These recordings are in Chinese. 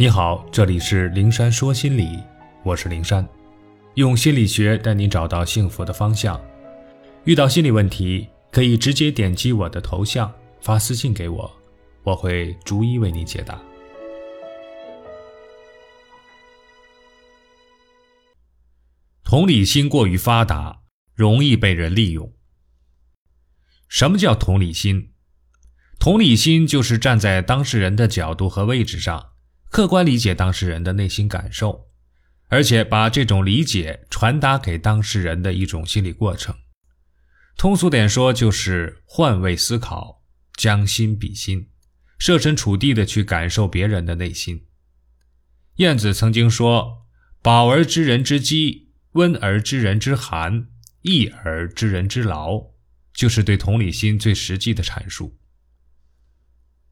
你好，这里是灵山说心理，我是灵山，用心理学带你找到幸福的方向。遇到心理问题，可以直接点击我的头像发私信给我，我会逐一为你解答。同理心过于发达，容易被人利用。什么叫同理心？同理心就是站在当事人的角度和位置上，客观理解当事人的内心感受，而且把这种理解传达给当事人的一种心理过程。通俗点说，就是换位思考，将心比心，设身处地的去感受别人的内心。晏子曾经说：“饱而知人之饥，温而知人之寒，逸而知人之劳”，就是对同理心最实际的阐述。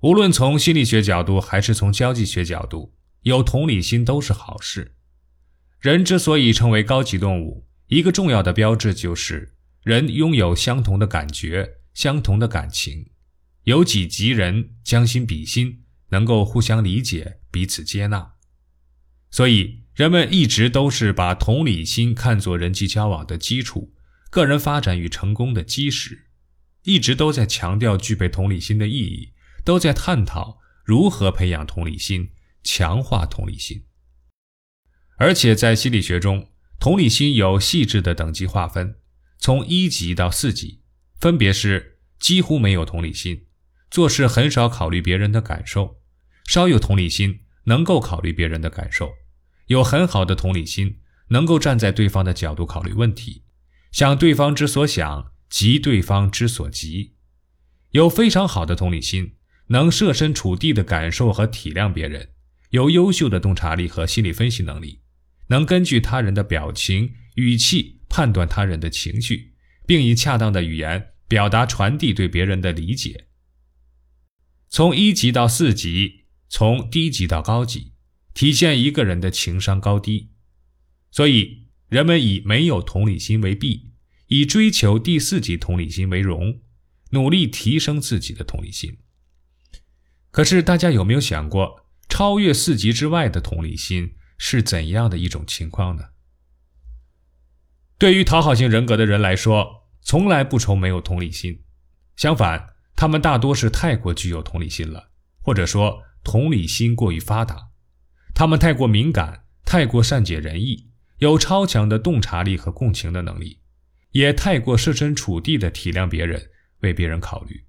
无论从心理学角度还是从交际学角度，有同理心都是好事。人之所以成为高级动物，一个重要的标志就是人拥有相同的感觉、相同的感情，有己及人，将心比心，能够互相理解、彼此接纳。所以，人们一直都是把同理心看作人际交往的基础、个人发展与成功的基石，一直都在强调具备同理心的意义。都在探讨如何培养同理心，强化同理心。而且在心理学中，同理心有细致的等级划分，从一级到四级，分别是几乎没有同理心，做事很少考虑别人的感受，稍有同理心，能够考虑别人的感受，有很好的同理心，能够站在对方的角度考虑问题，想对方之所想，急对方之所急，有非常好的同理心。能设身处地的感受和体谅别人，有优秀的洞察力和心理分析能力，能根据他人的表情、语气判断他人的情绪，并以恰当的语言表达传递对别人的理解。从一级到四级，从低级到高级，体现一个人的情商高低。所以，人们以没有同理心为弊，以追求第四级同理心为荣，努力提升自己的同理心。可是，大家有没有想过，超越四级之外的同理心是怎样的一种情况呢？对于讨好型人格的人来说，从来不愁没有同理心，相反，他们大多是太过具有同理心了，或者说同理心过于发达，他们太过敏感，太过善解人意，有超强的洞察力和共情的能力，也太过设身处地的体谅别人，为别人考虑。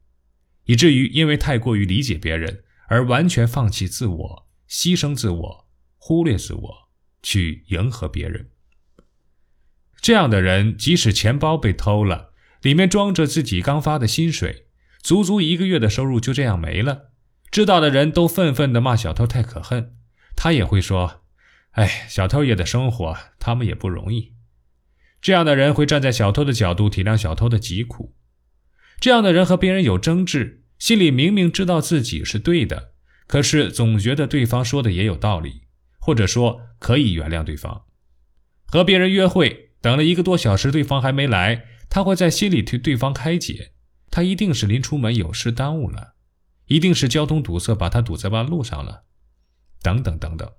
以至于因为太过于理解别人，而完全放弃自我，牺牲自我，忽略自我，去迎合别人。这样的人，即使钱包被偷了，里面装着自己刚发的薪水，足足一个月的收入就这样没了，知道的人都愤愤地骂小偷太可恨，他也会说：“哎，小偷也得生活，他们也不容易。”这样的人会站在小偷的角度体谅小偷的疾苦。这样的人和别人有争执，心里明明知道自己是对的，可是总觉得对方说的也有道理，或者说可以原谅对方。和别人约会，等了一个多小时，对方还没来，他会在心里替对方开解，他一定是临出门有事耽误了，一定是交通堵塞把他堵在半路上了，等等等等。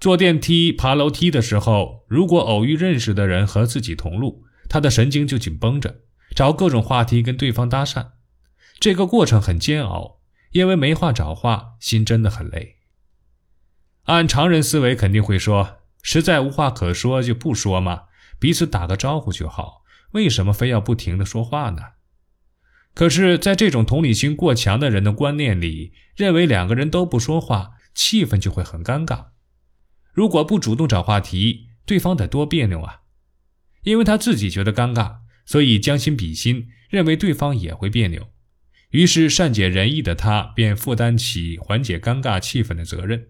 坐电梯、爬楼梯的时候，如果偶遇认识的人和自己同路，他的神经就紧绷着。找各种话题跟对方搭讪，这个过程很煎熬，因为没话找话，心真的很累。按常人思维肯定会说，实在无话可说就不说嘛，彼此打个招呼就好，为什么非要不停的说话呢？可是，在这种同理心过强的人的观念里，认为两个人都不说话，气氛就会很尴尬。如果不主动找话题，对方得多别扭啊，因为他自己觉得尴尬。所以将心比心，认为对方也会别扭，于是善解人意的他便负担起缓解尴尬气氛的责任。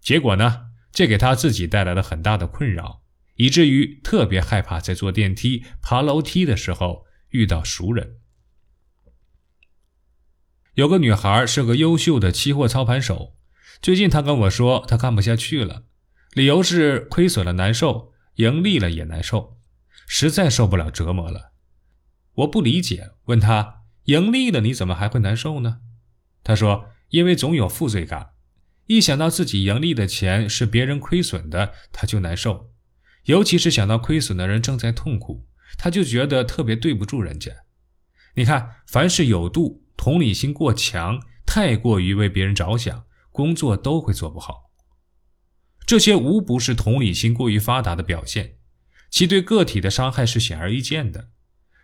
结果呢，这给他自己带来了很大的困扰，以至于特别害怕在坐电梯、爬楼梯的时候遇到熟人。有个女孩是个优秀的期货操盘手，最近她跟我说，她看不下去了，理由是亏损了难受，盈利了也难受。实在受不了折磨了，我不理解，问他盈利了你怎么还会难受呢？他说：因为总有负罪感，一想到自己盈利的钱是别人亏损的，他就难受。尤其是想到亏损的人正在痛苦，他就觉得特别对不住人家。你看，凡事有度，同理心过强，太过于为别人着想，工作都会做不好。这些无不是同理心过于发达的表现，其对个体的伤害是显而易见的。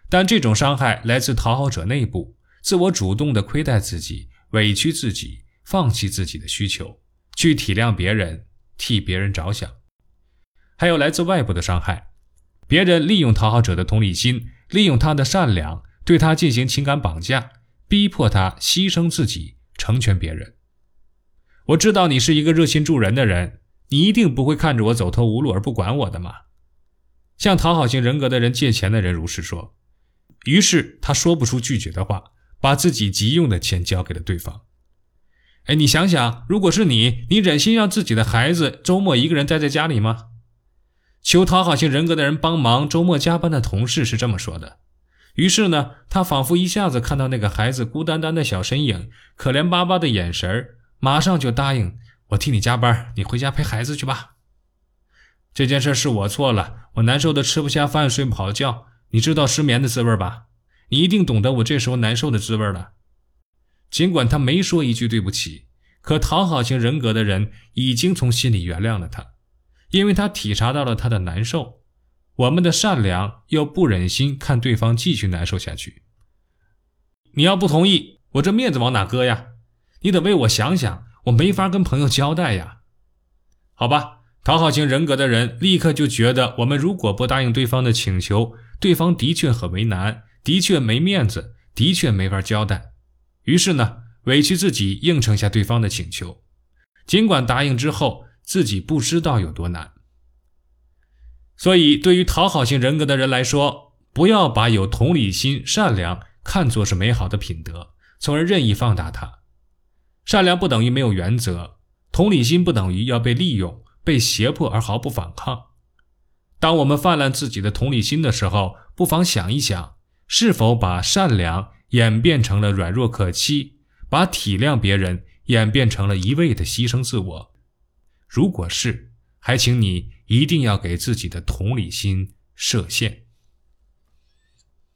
但这种伤害来自讨好者内部，自我主动的亏待自己，委屈自己，放弃自己的需求，去体谅别人，替别人着想；还有来自外部的伤害，别人利用讨好者的同理心，利用他的善良，对他进行情感绑架，逼迫他牺牲自己，成全别人。我知道你是一个热心助人的人，你一定不会看着我走投无路而不管我的嘛。向讨好型人格的人借钱的人如是说。于是他说不出拒绝的话，把自己急用的钱交给了对方。哎，你想想，如果是你，你忍心让自己的孩子周末一个人待在家里吗？求讨好型人格的人帮忙，周末加班的同事是这么说的。于是呢，他仿佛一下子看到那个孩子孤单单的小身影，可怜巴巴的眼神马上就答应我替你加班，你回家陪孩子去吧。这件事是我错了，我难受的吃不下饭，睡不好觉。你知道失眠的滋味吧？你一定懂得我这时候难受的滋味了。尽管他没说一句对不起，可讨好型人格的人已经从心里原谅了他，因为他体察到了他的难受。我们的善良又不忍心看对方继续难受下去。你要不同意，我这面子往哪搁呀？你得为我想想，我没法跟朋友交代呀。好吧。讨好型人格的人立刻就觉得，我们如果不答应对方的请求，对方的确很为难，的确没面子，的确没法交代。于是呢，委屈自己应承下对方的请求，尽管答应之后自己不知道有多难。所以，对于讨好型人格的人来说，不要把有同理心、善良看作是美好的品德，从而任意放大它。善良不等于没有原则，同理心不等于要被利用。被胁迫而毫不反抗。当我们泛滥自己的同理心的时候，不妨想一想，是否把善良演变成了软弱可欺，把体谅别人演变成了一味的牺牲自我？如果是，还请你一定要给自己的同理心设限。